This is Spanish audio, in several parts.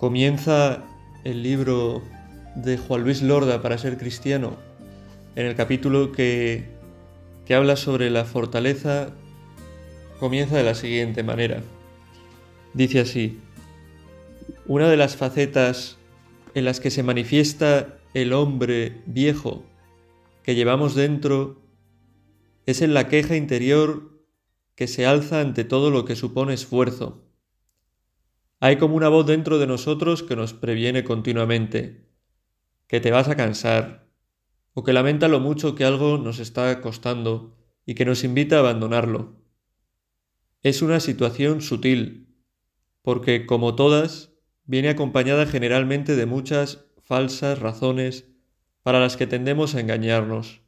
Comienza el libro de Juan Luis Lorda para ser cristiano en el capítulo que, que habla sobre la fortaleza. Comienza de la siguiente manera. Dice así, una de las facetas en las que se manifiesta el hombre viejo que llevamos dentro es en la queja interior que se alza ante todo lo que supone esfuerzo. Hay como una voz dentro de nosotros que nos previene continuamente, que te vas a cansar, o que lamenta lo mucho que algo nos está costando y que nos invita a abandonarlo. Es una situación sutil, porque, como todas, viene acompañada generalmente de muchas falsas razones para las que tendemos a engañarnos.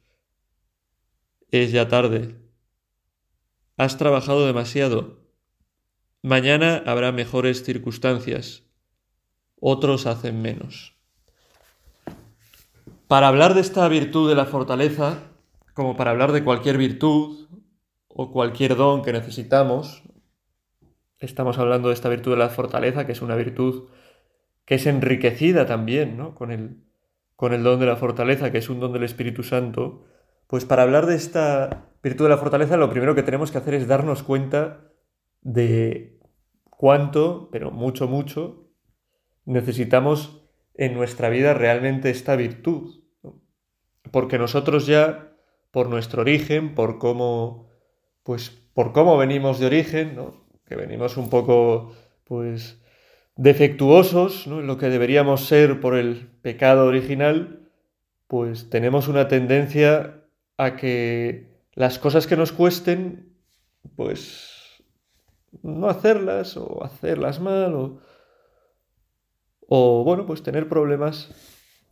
Es ya tarde. Has trabajado demasiado Mañana habrá mejores circunstancias, otros hacen menos. Para hablar de esta virtud de la fortaleza, como para hablar de cualquier virtud o cualquier don que necesitamos, estamos hablando de esta virtud de la fortaleza, que es una virtud que es enriquecida también ¿no? con, el, con el don de la fortaleza, que es un don del Espíritu Santo, pues para hablar de esta virtud de la fortaleza lo primero que tenemos que hacer es darnos cuenta de cuánto, pero mucho, mucho, necesitamos en nuestra vida realmente esta virtud. Porque nosotros ya, por nuestro origen, por cómo, pues, por cómo venimos de origen, que venimos un poco, pues, defectuosos, lo que deberíamos ser por el pecado original, pues tenemos una tendencia a que las cosas que nos cuesten, pues no hacerlas o hacerlas mal o, o bueno, pues tener problemas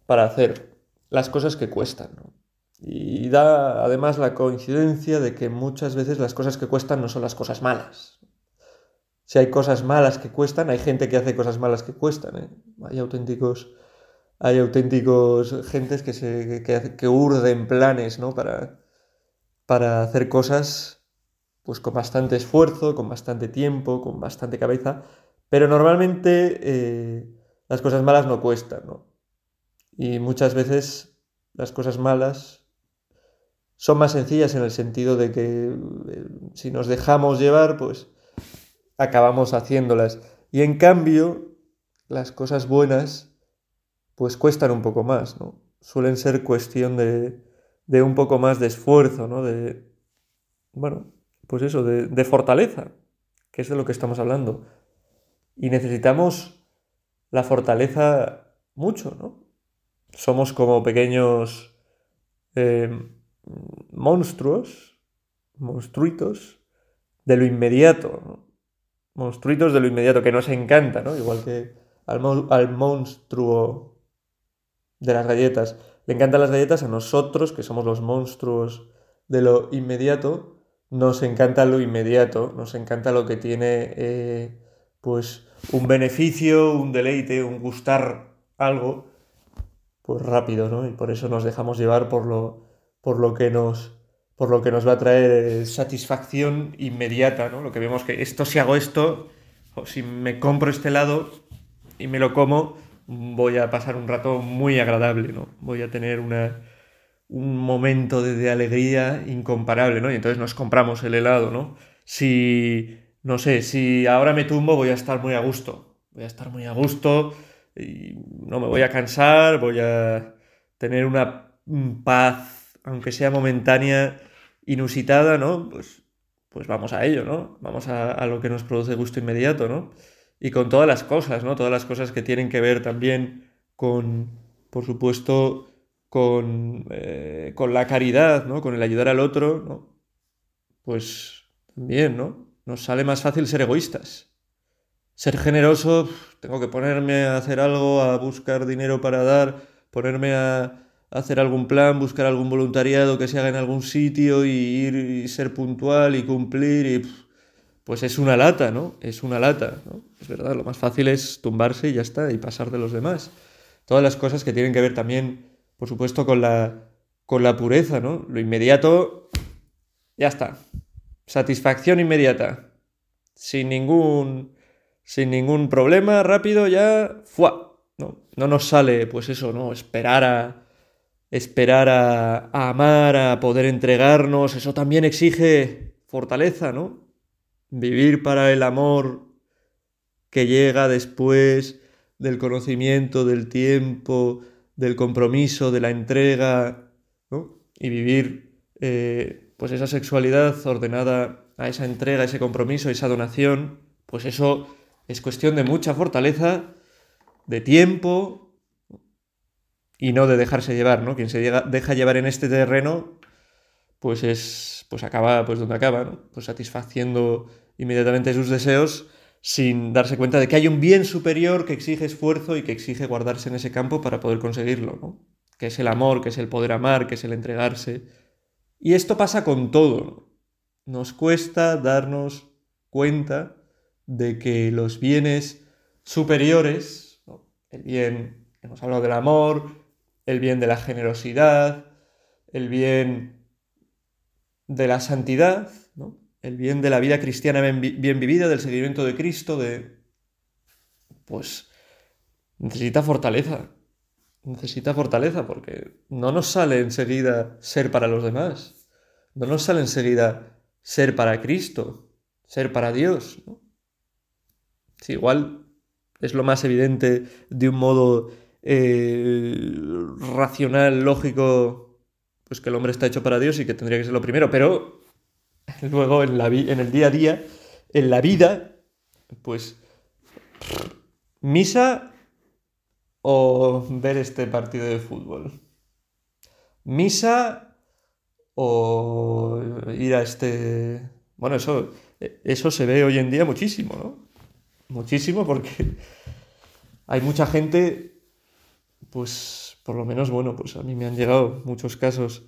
para hacer las cosas que cuestan. Y da además la coincidencia de que muchas veces las cosas que cuestan no son las cosas malas. Si hay cosas malas que cuestan, hay gente que hace cosas malas que cuestan. ¿eh? Hay auténticos, hay auténticos gentes que, se, que, que urden planes ¿no? para, para hacer cosas pues con bastante esfuerzo, con bastante tiempo, con bastante cabeza, pero normalmente eh, las cosas malas no cuestan, ¿no? Y muchas veces las cosas malas son más sencillas en el sentido de que eh, si nos dejamos llevar, pues acabamos haciéndolas. Y en cambio, las cosas buenas, pues cuestan un poco más, ¿no? Suelen ser cuestión de, de un poco más de esfuerzo, ¿no? De, bueno, pues eso, de, fortaleza, que es de lo que estamos hablando. Y necesitamos la fortaleza mucho, ¿no? Somos como pequeños eh, monstruos, monstruitos de lo inmediato, ¿no? monstruitos de lo inmediato, que nos encanta, ¿no? Igual que al, al monstruo de las galletas. Le encantan las galletas a nosotros, que somos los monstruos de lo inmediato, nos encanta lo inmediato, nos encanta lo que tiene eh, pues un beneficio, un deleite, un gustar algo, pues rápido, ¿no? Y por eso nos dejamos llevar por lo, por lo que nos por lo que nos va a traer eh, satisfacción inmediata, ¿no? Lo que vemos que esto si hago esto, o si me compro este helado y me lo como, voy a pasar un rato muy agradable, ¿no? Voy a tener una, un momento de, alegría incomparable, ¿no? Y entonces nos compramos el helado, ¿no? Si, no sé, si ahora me tumbo voy a estar muy a gusto, voy a estar muy a gusto y no me voy a cansar, voy a tener una paz, aunque sea momentánea, inusitada, ¿no? Pues, pues vamos a ello, ¿no? Vamos a, a lo que nos produce gusto inmediato, ¿no? Y con todas las cosas, ¿no? Todas las cosas que tienen que ver también con, por supuesto, con, eh, con la caridad, ¿no? Con el ayudar al otro, ¿no? Pues también, ¿no? Nos sale más fácil ser egoístas. ser generoso, tengo que ponerme a hacer algo, a buscar dinero para dar, ponerme a hacer algún plan, buscar algún voluntariado que se haga en algún sitio y ir y ser puntual y cumplir y pues es una lata, ¿no? Es una lata, ¿no? Es verdad, lo más fácil es tumbarse y ya está y pasar de los demás. Todas las cosas que tienen que ver también, por supuesto, con la con la pureza, ¿no? Lo inmediato ya está. Satisfacción inmediata. Sin ningún sin ningún problema, rápido ya, ¡fua! No, no nos sale, pues eso, ¿no? Esperar a, esperar a, amar, a poder entregarnos, eso también exige fortaleza, ¿no? Vivir para el amor que llega después del conocimiento, del tiempo, del compromiso, de la entrega, ¿no? Y vivir eh, pues esa sexualidad ordenada a esa entrega, ese compromiso, esa donación, pues eso es cuestión de mucha fortaleza, de tiempo, y no de dejarse llevar, ¿no? Quien se deja llevar en este terreno, pues es, pues acaba, pues donde acaba. Pues satisfaciendo inmediatamente sus deseos sin darse cuenta de que hay un bien superior que exige esfuerzo y que exige guardarse en ese campo para poder conseguirlo, ¿no? Que es el amor, que es el poder amar, que es el entregarse. Y esto pasa con todo. Nos cuesta darnos cuenta de que los bienes superiores, el bien, hemos hablado del amor, el bien de la generosidad, el bien de la santidad. El bien de la vida cristiana bien, vivida, del seguimiento de Cristo, de... pues necesita fortaleza, necesita fortaleza porque no nos sale enseguida ser para los demás, no nos sale enseguida ser para Cristo, ser para Dios. ¿no? igual es lo más evidente de un modo eh, racional, lógico, pues que el hombre está hecho para Dios y que tendría que ser lo primero, pero luego en, la en el día a día, en la vida, pues misa o ver este partido de fútbol. Misa o ir a este... Bueno, eso, eso se ve hoy en día muchísimo, ¿no? Muchísimo porque hay mucha gente pues por lo menos, bueno, pues a mí me han llegado muchos casos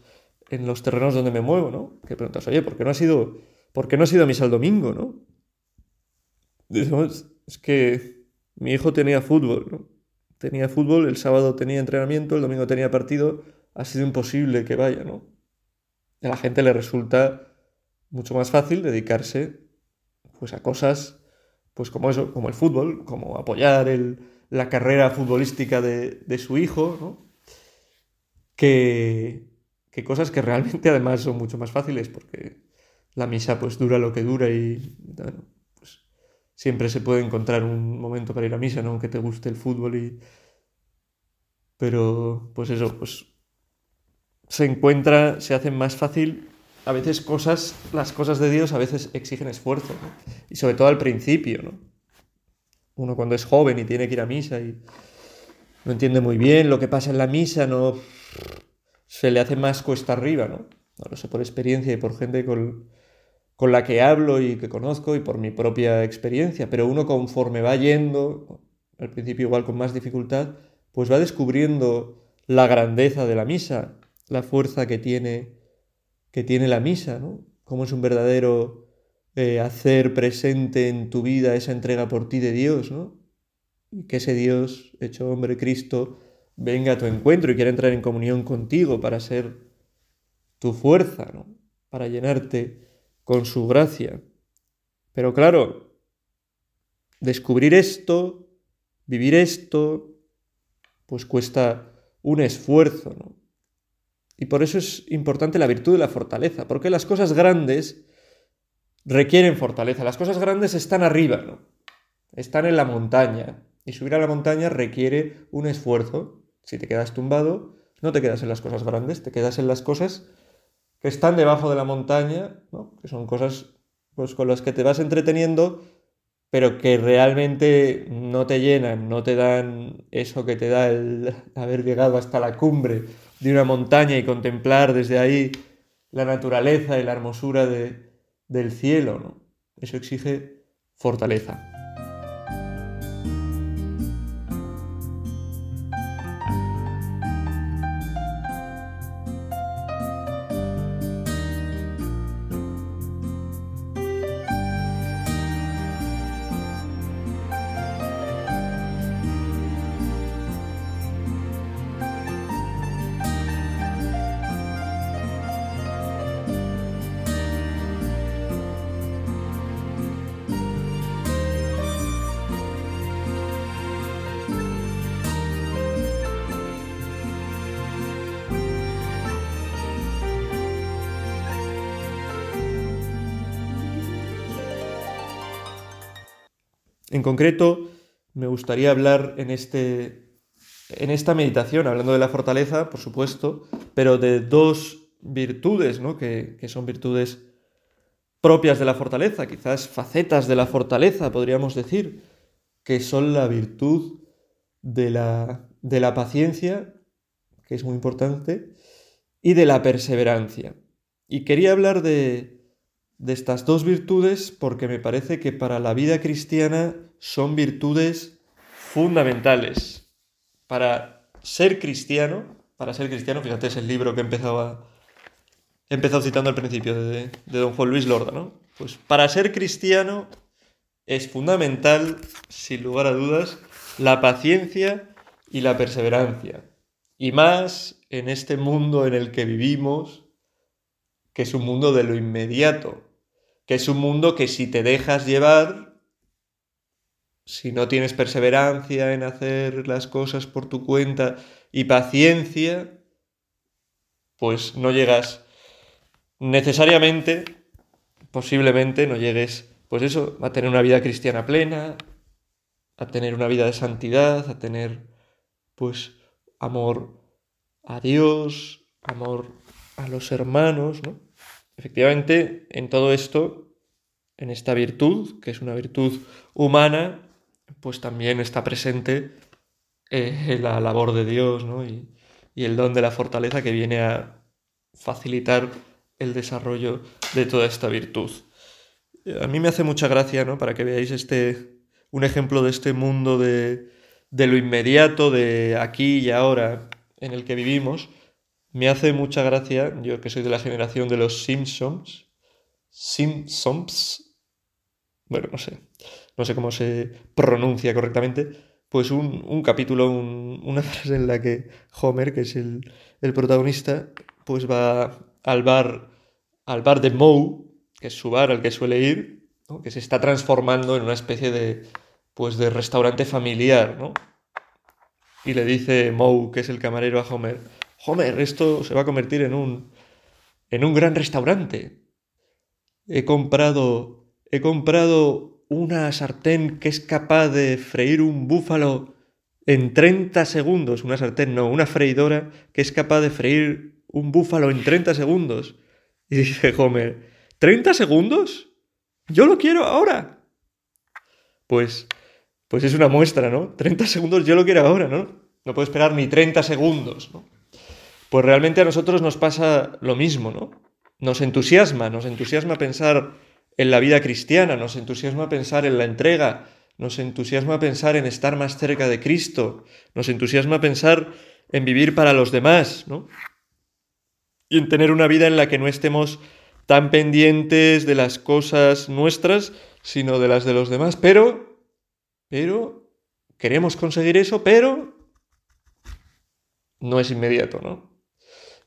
en los terrenos donde me muevo, ¿no? Que preguntas, oye, ¿por qué no ha sido, ¿por qué no ha sido misa el domingo, no? es que mi hijo tenía fútbol, ¿no? Tenía fútbol, el sábado tenía entrenamiento, el domingo tenía partido, ha sido imposible que vaya, ¿no? A la gente le resulta mucho más fácil dedicarse pues a cosas pues como eso, como el fútbol, como apoyar la carrera futbolística de, su hijo, ¿no? Que, cosas que realmente además son mucho más fáciles porque la misa pues dura lo que dura y pues, siempre se puede encontrar un momento para ir a misa, ¿no? aunque te guste el fútbol y... Pero pues eso, pues se encuentra, se hace más fácil a veces cosas, las cosas de Dios a veces exigen esfuerzo, y sobre todo al principio, ¿no? uno cuando es joven y tiene que ir a misa y no entiende muy bien lo que pasa en la misa, no se le hace más cuesta arriba, ¿no? No lo sé por experiencia y por gente con, con la que hablo y que conozco y por mi propia experiencia, pero uno conforme va yendo, al principio igual con más dificultad, pues va descubriendo la grandeza de la misa, la fuerza que tiene, que tiene la misa, ¿no? Cómo es un verdadero eh, hacer presente en tu vida esa entrega por ti de Dios, ¿no? Y que ese Dios, hecho hombre Cristo, venga a tu encuentro y quiera entrar en comunión contigo para ser tu fuerza, ¿no? Para llenarte con su gracia. Pero claro, descubrir esto, vivir esto, pues cuesta un esfuerzo, ¿no? Y por eso es importante la virtud de la fortaleza, porque las cosas grandes requieren fortaleza. Las cosas grandes están arriba, ¿no? Están en la montaña. Y subir a la montaña requiere un esfuerzo. Si te quedas tumbado, no te quedas en las cosas grandes, te quedas en las cosas que están debajo de la montaña, ¿no? que son cosas pues, con las que te vas entreteniendo, pero que realmente no te llenan, no te dan eso que te da el haber llegado hasta la cumbre de una montaña y contemplar desde ahí la naturaleza y la hermosura de, del cielo, ¿no? Eso exige fortaleza. En concreto, me gustaría hablar en, este, en esta meditación, hablando de la fortaleza, por supuesto, pero de dos virtudes, ¿no? que, que son virtudes propias de la fortaleza, quizás facetas de la fortaleza, podríamos decir, que son la virtud de la, de la paciencia, que es muy importante, y de la perseverancia. Y quería hablar de, de estas dos virtudes porque me parece que para la vida cristiana son virtudes fundamentales. Para ser cristiano, para ser cristiano, fíjate, es el libro que empezaba, he empezado citando al principio de, de don Juan Luis Lorda, ¿no? Pues para ser cristiano es fundamental, sin lugar a dudas, la paciencia y la perseverancia. Y más en este mundo en el que vivimos, que es un mundo de lo inmediato, que es un mundo que si te dejas llevar, si no tienes perseverancia en hacer las cosas por tu cuenta y paciencia, pues no llegas necesariamente, posiblemente no llegues pues eso, a tener una vida cristiana plena, a tener una vida de santidad, a tener, pues, amor a Dios, amor a los hermanos, ¿no? Efectivamente, en todo esto, en esta virtud, que es una virtud humana, pues también está presente eh, la labor de Dios, ¿no? Y, y el don de la fortaleza que viene a facilitar el desarrollo de toda esta virtud a mí me hace mucha gracia, ¿no? Para que veáis este, un ejemplo de este mundo de, de lo inmediato, de aquí y ahora en el que vivimos. Me hace mucha gracia, yo que soy de la generación de los Simpsons, Simpsons, bueno, no sé, no sé cómo se pronuncia correctamente, pues un, un capítulo, un, una frase en la que Homer, que es el, el protagonista, pues va al bar, al bar de Moe, que es su bar al que suele ir, que se está transformando en una especie de, pues, de restaurante familiar, ¿no? Y le dice Moe, que es el camarero a Homer, Homer, esto se va a convertir en un, en un gran restaurante. He comprado, he comprado una sartén que es capaz de freír un búfalo en 30 segundos. Una sartén, no, una freidora que es capaz de freír un búfalo en 30 segundos. Y dice Homer, ¿30 segundos? Yo lo quiero ahora. Pues, pues es una muestra, ¿no? 30 segundos yo lo quiero ahora, ¿no? No puedo esperar ni 30 segundos, ¿no? Pues realmente a nosotros nos pasa lo mismo, ¿no? Nos entusiasma, nos entusiasma pensar en la vida cristiana, nos entusiasma pensar en la entrega, nos entusiasma pensar en estar más cerca de Cristo, nos entusiasma pensar en vivir para los demás, ¿no? Y en tener una vida en la que no estemos tan pendientes de las cosas nuestras, sino de las de los demás. Pero, pero, queremos conseguir eso, pero no es inmediato, ¿no?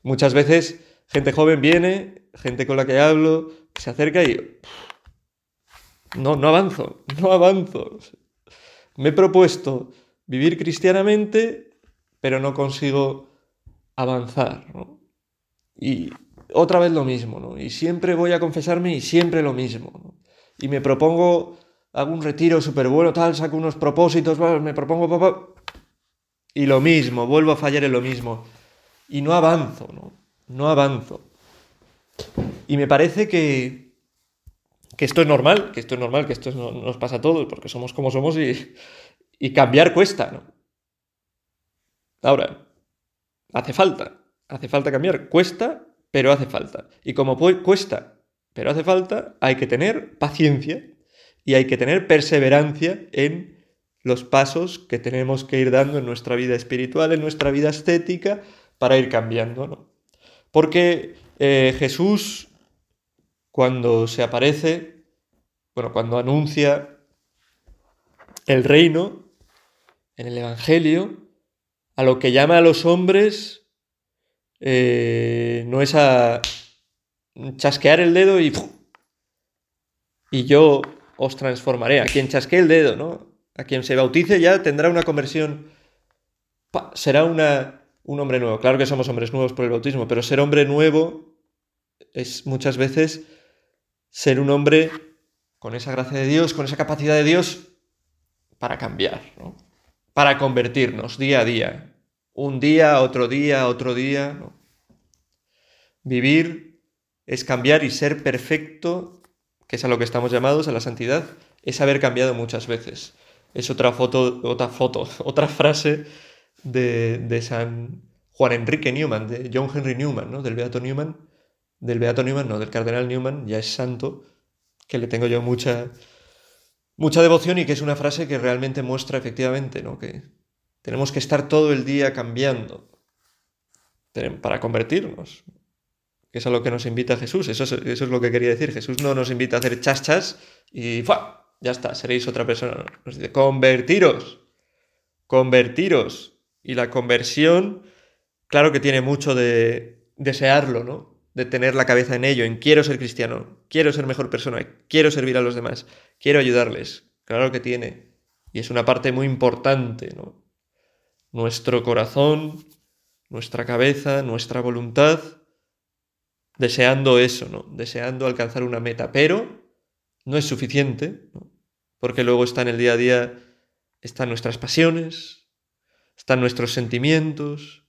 Muchas veces gente joven viene, gente con la que hablo, se acerca y... No, no avanzo, no avanzo. Me he propuesto vivir cristianamente, pero no consigo avanzar. Y otra vez lo mismo, ¿no? Y siempre voy a confesarme y siempre lo mismo. Y me propongo algún retiro súper bueno, tal, saco unos propósitos, me propongo, papá, y lo mismo, vuelvo a fallar en lo mismo. Y no avanzo, ¿no? No avanzo. Y me parece que, que esto es normal, que esto es normal, que esto nos pasa a todos, porque somos como somos y, y cambiar cuesta, ¿no? Ahora, hace falta, hace falta cambiar, cuesta pero hace falta. Y como cuesta, pero hace falta, hay que tener paciencia y hay que tener perseverancia en los pasos que tenemos que ir dando en nuestra vida espiritual, en nuestra vida estética, para ir cambiando. ¿no? Porque eh, Jesús, cuando se aparece, bueno, cuando anuncia el reino en el Evangelio, a lo que llama a los hombres eh, no es a chasquear el dedo y, y yo os transformaré. A quien chasquee el dedo, ¿no? A quien se bautice ya tendrá una conversión, será una, un hombre nuevo. Claro que somos hombres nuevos por el bautismo, pero ser hombre nuevo es muchas veces ser un hombre con esa gracia de Dios, con esa capacidad de Dios, para cambiar, ¿no? para convertirnos día a día. Un día, otro día, otro día. Vivir es cambiar y ser perfecto, que es a lo que estamos llamados, a la santidad, es haber cambiado muchas veces. Es otra foto, otra foto, otra frase de, San Juan Enrique Newman, de John Henry Newman, ¿no? Del Beato Newman, del Beato Newman, no, del Cardenal Newman, ya es santo, que le tengo yo mucha, mucha devoción y que es una frase que realmente muestra efectivamente, ¿no? Que tenemos que estar todo el día cambiando para convertirnos, que es a lo que nos invita Jesús, eso es, eso es lo que quería decir, Jesús no nos invita a hacer chachas y ¡fua! ya está, seréis otra persona, nos dice, convertiros, convertiros, y la conversión, claro que tiene mucho de desearlo, ¿no? de tener la cabeza en ello, en quiero ser cristiano, quiero ser mejor persona, quiero servir a los demás, quiero ayudarles. Claro que tiene. Y es una parte muy importante, ¿no? Nuestro corazón, nuestra cabeza, nuestra voluntad, deseando eso, ¿no? Deseando alcanzar una meta, pero no es suficiente, porque luego está en el día a día, están nuestras pasiones, están nuestros sentimientos,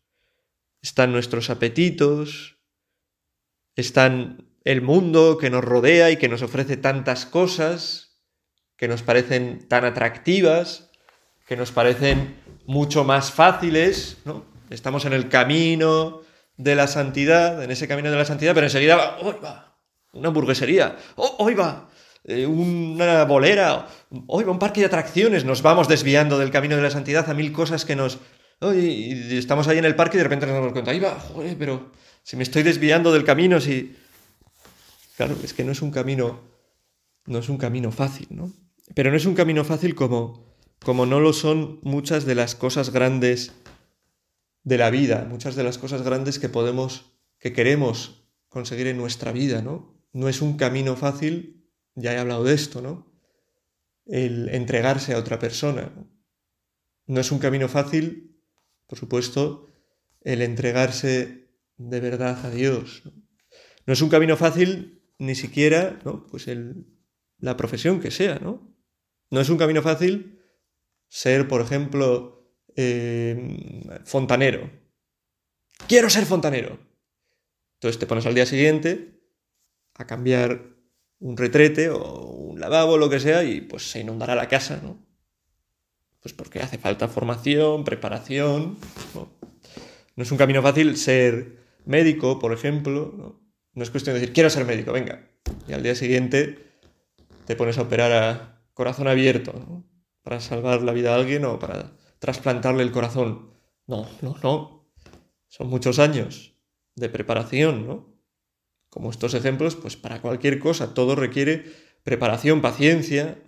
están nuestros apetitos, están el mundo que nos rodea y que nos ofrece tantas cosas que nos parecen tan atractivas, que nos parecen mucho más fáciles, ¿no? Estamos en el camino de la santidad, en ese camino de la santidad, pero enseguida ¡hoy va! Una hamburguesería, ¡oh, hoy va! Eh, una bolera, hoy un parque de atracciones, nos vamos desviando del camino de la santidad a mil cosas que nos... estamos ahí en el parque y de repente nos damos cuenta, ahí va, joder, pero si me estoy desviando del camino, si... Claro, es que no es un camino, no es un camino fácil, ¿no? Pero no es un camino fácil como, como no lo son muchas de las cosas grandes de la vida, muchas de las cosas grandes que podemos, que queremos conseguir en nuestra vida, ¿no? No es un camino fácil, ya he hablado de esto, ¿no? El entregarse a otra persona. No, es un camino fácil, por supuesto, el entregarse de verdad a Dios. No, es un camino fácil ni siquiera, ¿no? Pues el, la profesión que sea, ¿no? No es un camino fácil ser, por ejemplo, eh, fontanero. Quiero ser fontanero. Entonces te pones al día siguiente a cambiar un retrete o un lavabo, lo que sea, y pues se inundará la casa, ¿no? Pues porque hace falta formación, preparación. No, no es un camino fácil ser médico, por ejemplo, ¿no? es cuestión de decir, quiero ser médico, venga. Y al día siguiente te pones a operar a corazón abierto, ¿no? Para salvar la vida a alguien o para trasplantarle el corazón. No, no, no. Son muchos años de preparación, ¿no? Como estos ejemplos, pues para cualquier cosa todo requiere preparación, paciencia.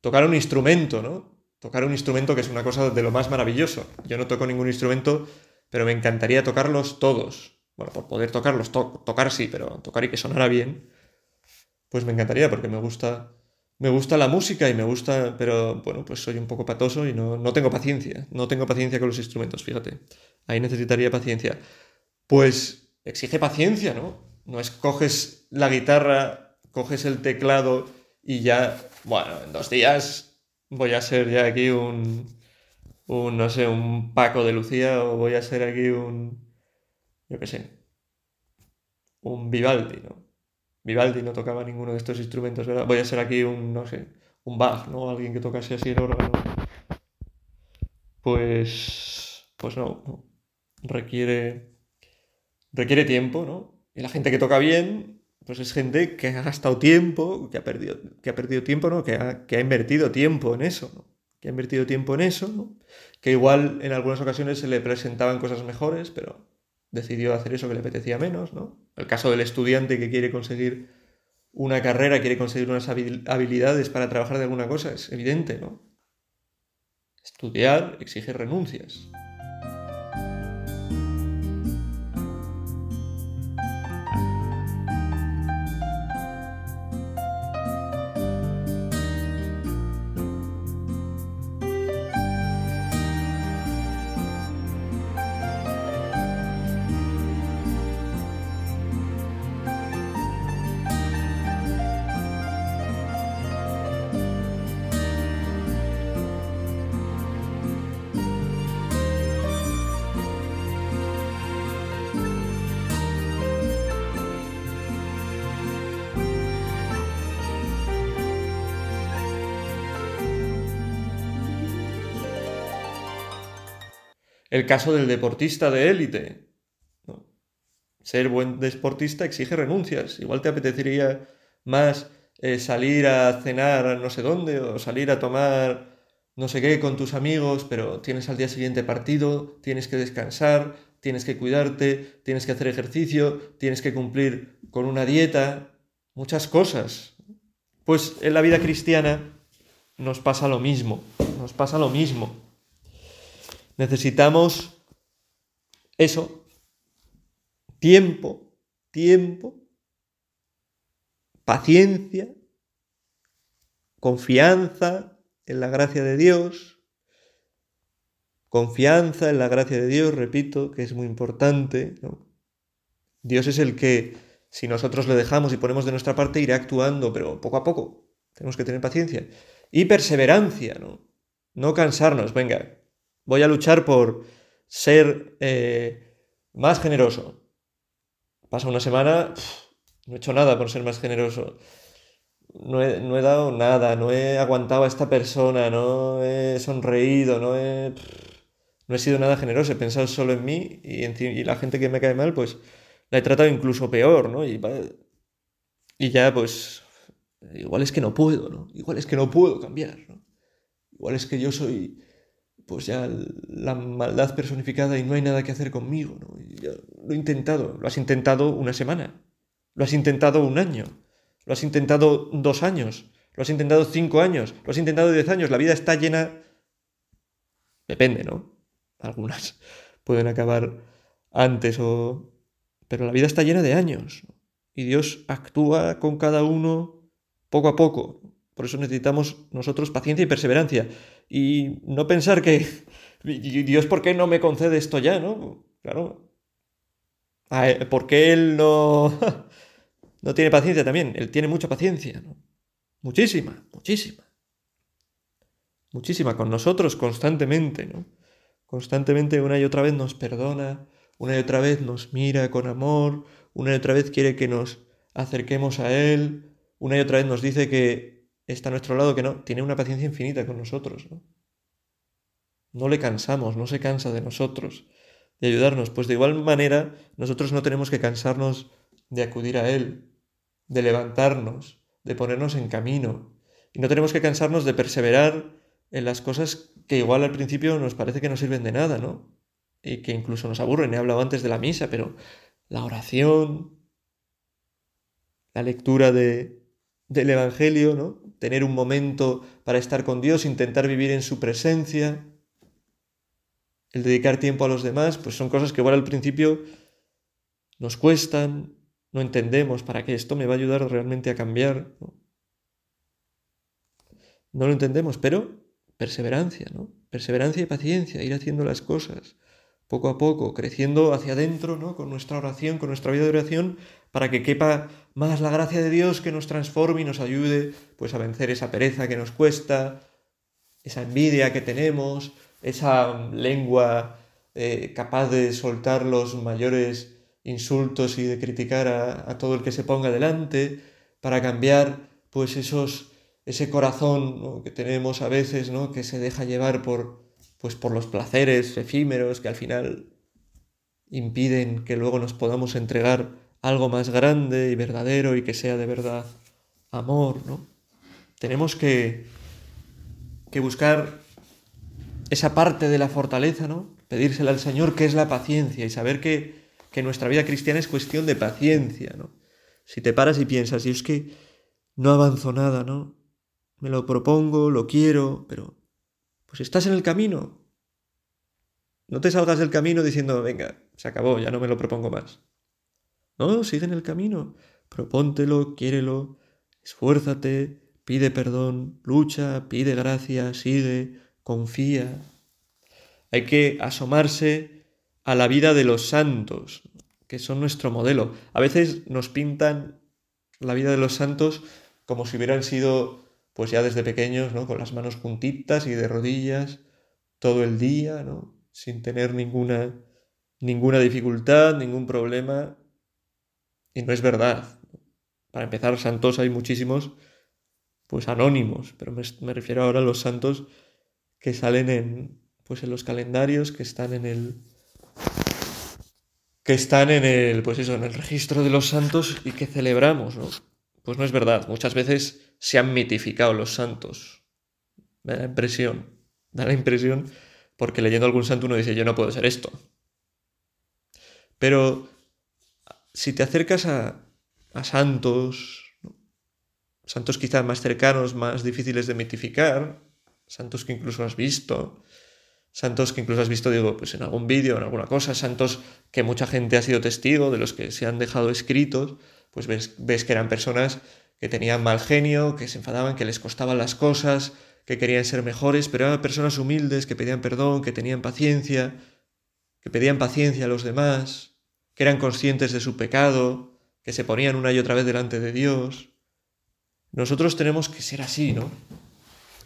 Tocar un instrumento, ¿no? Tocar un instrumento que es una cosa de lo más maravilloso. Yo no toco ningún instrumento, pero me encantaría tocarlos todos bueno, por poder tocarlos, tocar sí, pero tocar y que sonara bien, pues me encantaría porque me gusta, me gusta la música y me gusta, pero bueno, pues soy un poco patoso y no, no tengo paciencia, no tengo paciencia con los instrumentos, fíjate, ahí necesitaría paciencia. Pues exige paciencia, ¿no? No es coges la guitarra, coges el teclado y ya, bueno, en dos días voy a ser ya aquí un, un no sé, un Paco de Lucía o voy a ser aquí un yo qué sé, un Vivaldi, ¿no? Vivaldi no tocaba ninguno de estos instrumentos, ¿verdad? Voy a ser aquí un, no sé, un Bach, ¿no? Alguien que tocase así el órgano. Pues, pues no, Requiere, requiere tiempo, ¿no? Y la gente que toca bien, pues es gente que ha gastado tiempo, que ha perdido, que ha perdido tiempo, ¿no? Que ha, que ha invertido tiempo en eso. Que ha invertido tiempo en eso, ¿no? Que igual en algunas ocasiones se le presentaban cosas mejores, pero decidió hacer eso que le apetecía menos, ¿no? El caso del estudiante que quiere conseguir una carrera, quiere conseguir unas habilidades para trabajar de alguna cosa, es evidente, ¿no? Estudiar exige renuncias. El caso del deportista de élite. Ser buen deportista exige renuncias. Igual te apetecería más eh, salir a cenar a no sé dónde o salir a tomar no sé qué con tus amigos, pero tienes al día siguiente partido, tienes que descansar, tienes que cuidarte, tienes que hacer ejercicio, tienes que cumplir con una dieta, muchas cosas. Pues en la vida cristiana nos pasa lo mismo, nos pasa lo mismo. Necesitamos eso, tiempo, tiempo, paciencia, confianza en la gracia de Dios, confianza en la gracia de Dios, repito, que es muy importante. Dios es el que, si nosotros le dejamos y ponemos de nuestra parte, irá actuando, pero poco a poco. Tenemos que tener paciencia. Y perseverancia, ¿no? No cansarnos, venga, voy a luchar por ser eh, más generoso. Pasa una semana, no he hecho nada por ser más generoso. No he, dado nada, no he aguantado a esta persona, no he sonreído, no he, no he sido nada generoso, he pensado solo en mí y, en, y la gente que me cae mal, pues la he tratado incluso peor, ¿no? Y, y ya, pues, igual es que no puedo, ¿no? Igual es que no puedo cambiar, ¿no? Igual es que yo soy pues ya la maldad personificada y no hay nada que hacer conmigo. ¿no? lo he intentado, lo has intentado una semana, lo has intentado un año, lo has intentado dos años, lo has intentado cinco años, lo has intentado diez años, la vida está llena... Depende, ¿no? Algunas pueden acabar antes o... Pero la vida está llena de años y Dios actúa con cada uno poco a poco. Por eso necesitamos nosotros paciencia y perseverancia. Y no pensar que, Dios, ¿por qué no me concede esto ya? ¿No? Claro. ¿Por qué Él no, no tiene paciencia también? Él tiene mucha paciencia, ¿no? Muchísima, muchísima. Muchísima con nosotros constantemente, ¿no? Constantemente una y otra vez nos perdona, una y otra vez nos mira con amor, una y otra vez quiere que nos acerquemos a Él, una y otra vez nos dice que está a nuestro lado, que no, tiene una paciencia infinita con nosotros. ¿no? no le cansamos, no se cansa de nosotros, de ayudarnos. Pues de igual manera, nosotros no tenemos que cansarnos de acudir a Él, de levantarnos, de ponernos en camino. Y no tenemos que cansarnos de perseverar en las cosas que igual al principio nos parece que no sirven de nada, ¿no? Y que incluso nos aburren. He hablado antes de la misa, pero la oración, la lectura de, del Evangelio, ¿no? Tener un momento para estar con Dios, intentar vivir en su presencia, el dedicar tiempo a los demás, pues son cosas que igual al principio nos cuestan, no entendemos para qué esto me va a ayudar realmente a cambiar. No, no lo entendemos, pero perseverancia, ¿no? Perseverancia y paciencia, ir haciendo las cosas poco a poco, creciendo hacia adentro, ¿no? Con nuestra oración, con nuestra vida de oración, para que quepa más la gracia de Dios que nos transforme y nos ayude pues a vencer esa pereza que nos cuesta, esa envidia que tenemos, esa lengua eh, capaz de soltar los mayores insultos y de criticar a, todo el que se ponga delante, para cambiar pues esos, ese corazón que tenemos a veces, ¿no? que se deja llevar por, pues, por los placeres efímeros que al final impiden que luego nos podamos entregar algo más grande y verdadero y que sea de verdad amor, ¿no? Tenemos que, que buscar esa parte de la fortaleza, ¿no? Pedírsela al Señor, que es la paciencia, y saber que, que nuestra vida cristiana es cuestión de paciencia, ¿no? Si te paras y piensas, y es que no avanzo nada, ¿no? Me lo propongo, lo quiero, pero pues estás en el camino. No te salgas del camino diciendo, venga, se acabó, ya no me lo propongo más. No, sigue en el camino. Propóntelo, quiérelo, esfuérzate, pide perdón, lucha, pide gracia, sigue, confía. Hay que asomarse a la vida de los santos, que son nuestro modelo. A veces nos pintan la vida de los santos como si hubieran sido, pues ya desde pequeños, ¿no? Con las manos juntitas y de rodillas todo el día, ¿no? Sin tener ninguna, ninguna dificultad, ningún problema. Y no es verdad. Para empezar, santos hay muchísimos, pues anónimos, pero me, refiero ahora a los santos que salen en, pues en los calendarios que están en el que están en el pues eso, en el registro de los santos y que celebramos, ¿no? Pues no es verdad, muchas veces se han mitificado los santos. Da la impresión, da la impresión porque leyendo algún santo uno dice, "Yo no puedo ser esto." Pero si te acercas a, a santos, santos quizás más cercanos, más difíciles de mitificar, santos que incluso has visto, santos que incluso has visto, digo, pues en algún vídeo, en alguna cosa, santos que mucha gente ha sido testigo, de los que se han dejado escritos, pues ves, ves que eran personas que tenían mal genio, que se enfadaban, que les costaban las cosas, que querían ser mejores, pero eran personas humildes, que pedían perdón, que tenían paciencia, que pedían paciencia a los demás, que eran conscientes de su pecado, que se ponían una y otra vez delante de Dios. Nosotros tenemos que ser así, ¿no?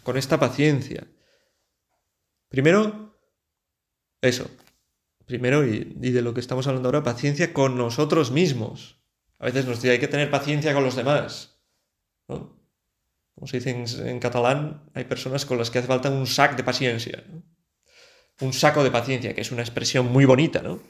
Con esta paciencia. Primero, eso. Primero, y, de lo que estamos hablando ahora, paciencia con nosotros mismos. A veces nos dice, hay que tener paciencia con los demás. ¿no? Como se dice en, catalán, hay personas con las que hace falta un sac de paciencia. Un saco de paciencia, que es una expresión muy bonita, ¿no?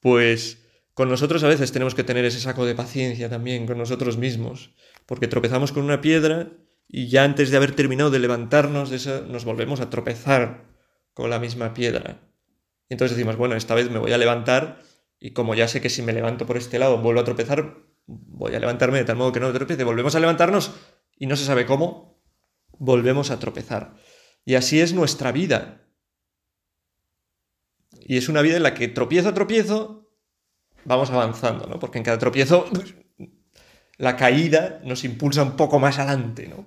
Pues con nosotros a veces tenemos que tener ese saco de paciencia también con nosotros mismos, porque tropezamos con una piedra y ya antes de haber terminado de levantarnos de eso, nos volvemos a tropezar con la misma piedra. Entonces decimos, bueno, esta vez me voy a levantar y como ya sé que si me levanto por este lado vuelvo a tropezar, voy a levantarme de tal modo que no tropece. Volvemos a levantarnos y no se sabe cómo, volvemos a tropezar. Y así es nuestra vida. Y es una vida en la que tropiezo a tropiezo vamos avanzando, ¿no? Porque en cada tropiezo la caída nos impulsa un poco más adelante, ¿no?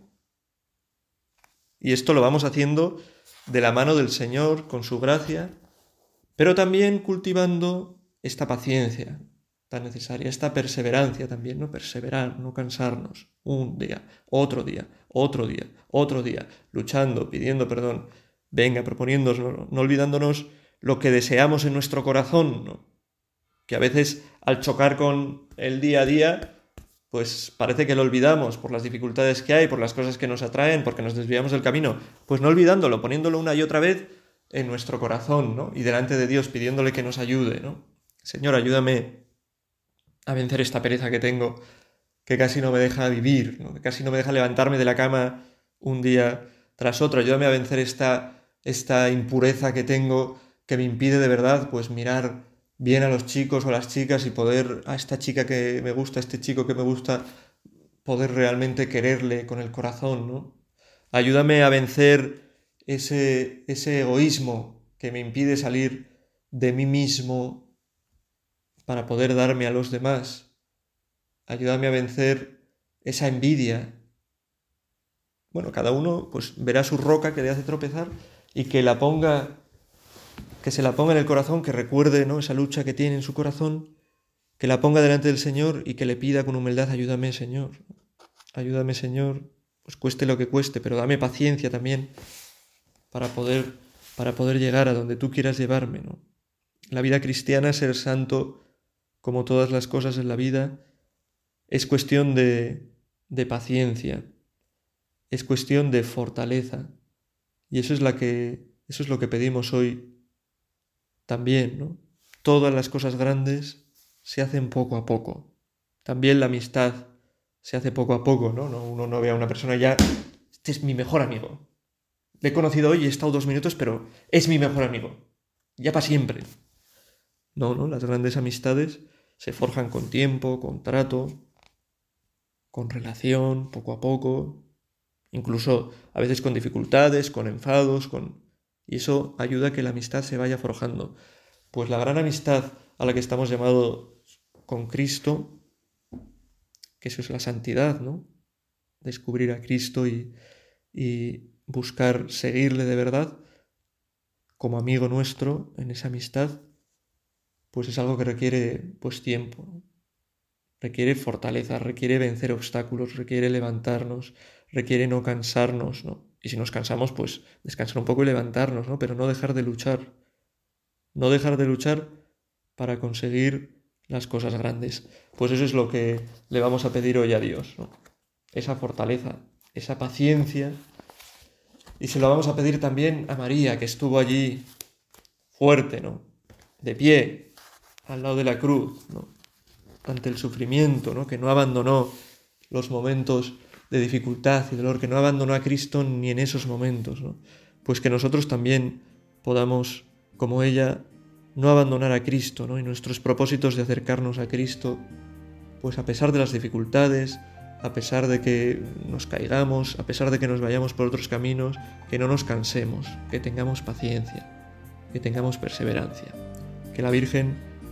Y esto lo vamos haciendo de la mano del Señor, con su gracia, pero también cultivando esta paciencia tan necesaria, esta perseverancia también, ¿no? Perseverar, no cansarnos, un día, otro día, otro día, otro día, luchando, pidiendo perdón, venga, proponiéndonos, no olvidándonos lo que deseamos en nuestro corazón, ¿no? que a veces al chocar con el día a día, pues parece que lo olvidamos por las dificultades que hay, por las cosas que nos atraen, porque nos desviamos del camino. Pues no olvidándolo, poniéndolo una y otra vez en nuestro corazón, ¿no? Y delante de Dios, pidiéndole que nos ayude, ¿no? Señor, ayúdame a vencer esta pereza que tengo, que casi no me deja vivir, que casi no me deja levantarme de la cama un día tras otro. Ayúdame a vencer esta, esta impureza que tengo que me impide de verdad, pues mirar bien a los chicos o a las chicas y poder a esta chica que me gusta, a este chico que me gusta, poder realmente quererle con el corazón, ¿no? Ayúdame a vencer ese, ese egoísmo que me impide salir de mí mismo para poder darme a los demás. Ayúdame a vencer esa envidia. Bueno, cada uno pues verá su roca que le hace tropezar y que la ponga que se la ponga en el corazón, que recuerde ¿no? esa lucha que tiene en su corazón, que la ponga delante del Señor y que le pida con humildad, ayúdame Señor, ayúdame Señor, pues cueste lo que cueste, pero dame paciencia también para poder, para poder llegar a donde tú quieras llevarme. ¿no? La vida cristiana, ser santo, como todas las cosas en la vida, es cuestión de, de paciencia, es cuestión de fortaleza. Y eso es, la que, eso es lo que pedimos hoy también, ¿no? Todas las cosas grandes se hacen poco a poco. También la amistad se hace poco a poco, ¿no? Uno no ve a una persona ya, este es mi mejor amigo. Le he conocido hoy he estado dos minutos, pero es mi mejor amigo. Ya para siempre. No, no, las grandes amistades se forjan con tiempo, con trato, con relación, poco a poco, incluso a veces con dificultades, con enfados, con y eso ayuda a que la amistad se vaya forjando. Pues la gran amistad a la que estamos llamados con Cristo, que eso es la santidad, ¿no? Descubrir a Cristo y, y buscar seguirle de verdad como amigo nuestro en esa amistad, pues es algo que requiere pues tiempo, requiere fortaleza, requiere vencer obstáculos, requiere levantarnos, requiere no cansarnos, ¿no? Y si nos cansamos, pues descansar un poco y levantarnos, ¿no? Pero no dejar de luchar. No dejar de luchar para conseguir las cosas grandes. Pues eso es lo que le vamos a pedir hoy a Dios, ¿no? Esa fortaleza, esa paciencia Y se lo vamos a pedir también a María, que estuvo allí fuerte, ¿no? De pie, al lado de la cruz. Ante el sufrimiento, ¿no? Que no abandonó los momentos de dificultad y dolor, que no abandonó a Cristo ni en esos momentos. Pues que nosotros también podamos, como ella, no abandonar a Cristo. Y nuestros propósitos de acercarnos a Cristo, pues a pesar de las dificultades, a pesar de que nos caigamos, a pesar de que nos vayamos por otros caminos, que no nos cansemos, que tengamos paciencia, que tengamos perseverancia, que la Virgen